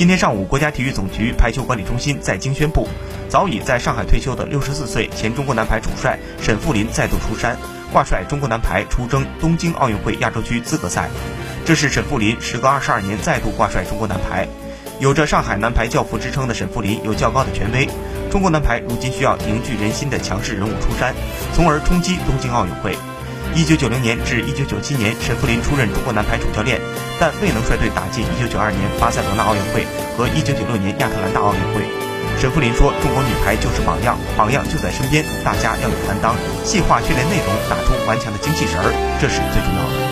今天上午，国家体育总局排球管理中心在京宣布，早已在上海退休的六十四岁前中国男排主帅沈富林再度出山，挂帅中国男排出征东京奥运会亚洲区资格赛。这是沈富林时隔二十二年再度挂帅中国男排。有着上海男排教父之称的沈富林有较高的权威，中国男排如今需要凝聚人心的强势人物出山，从而冲击东京奥运会。一九九零年至一九九七年，沈富林出任中国男排主教练，但未能率队打进一九九二年巴塞罗那奥运会和一九九六年亚特兰大奥运会。沈富林说：“中国女排就是榜样，榜样就在身边，大家要有担当，细化训练内容，打出顽强的精气神儿，这是最重要的。”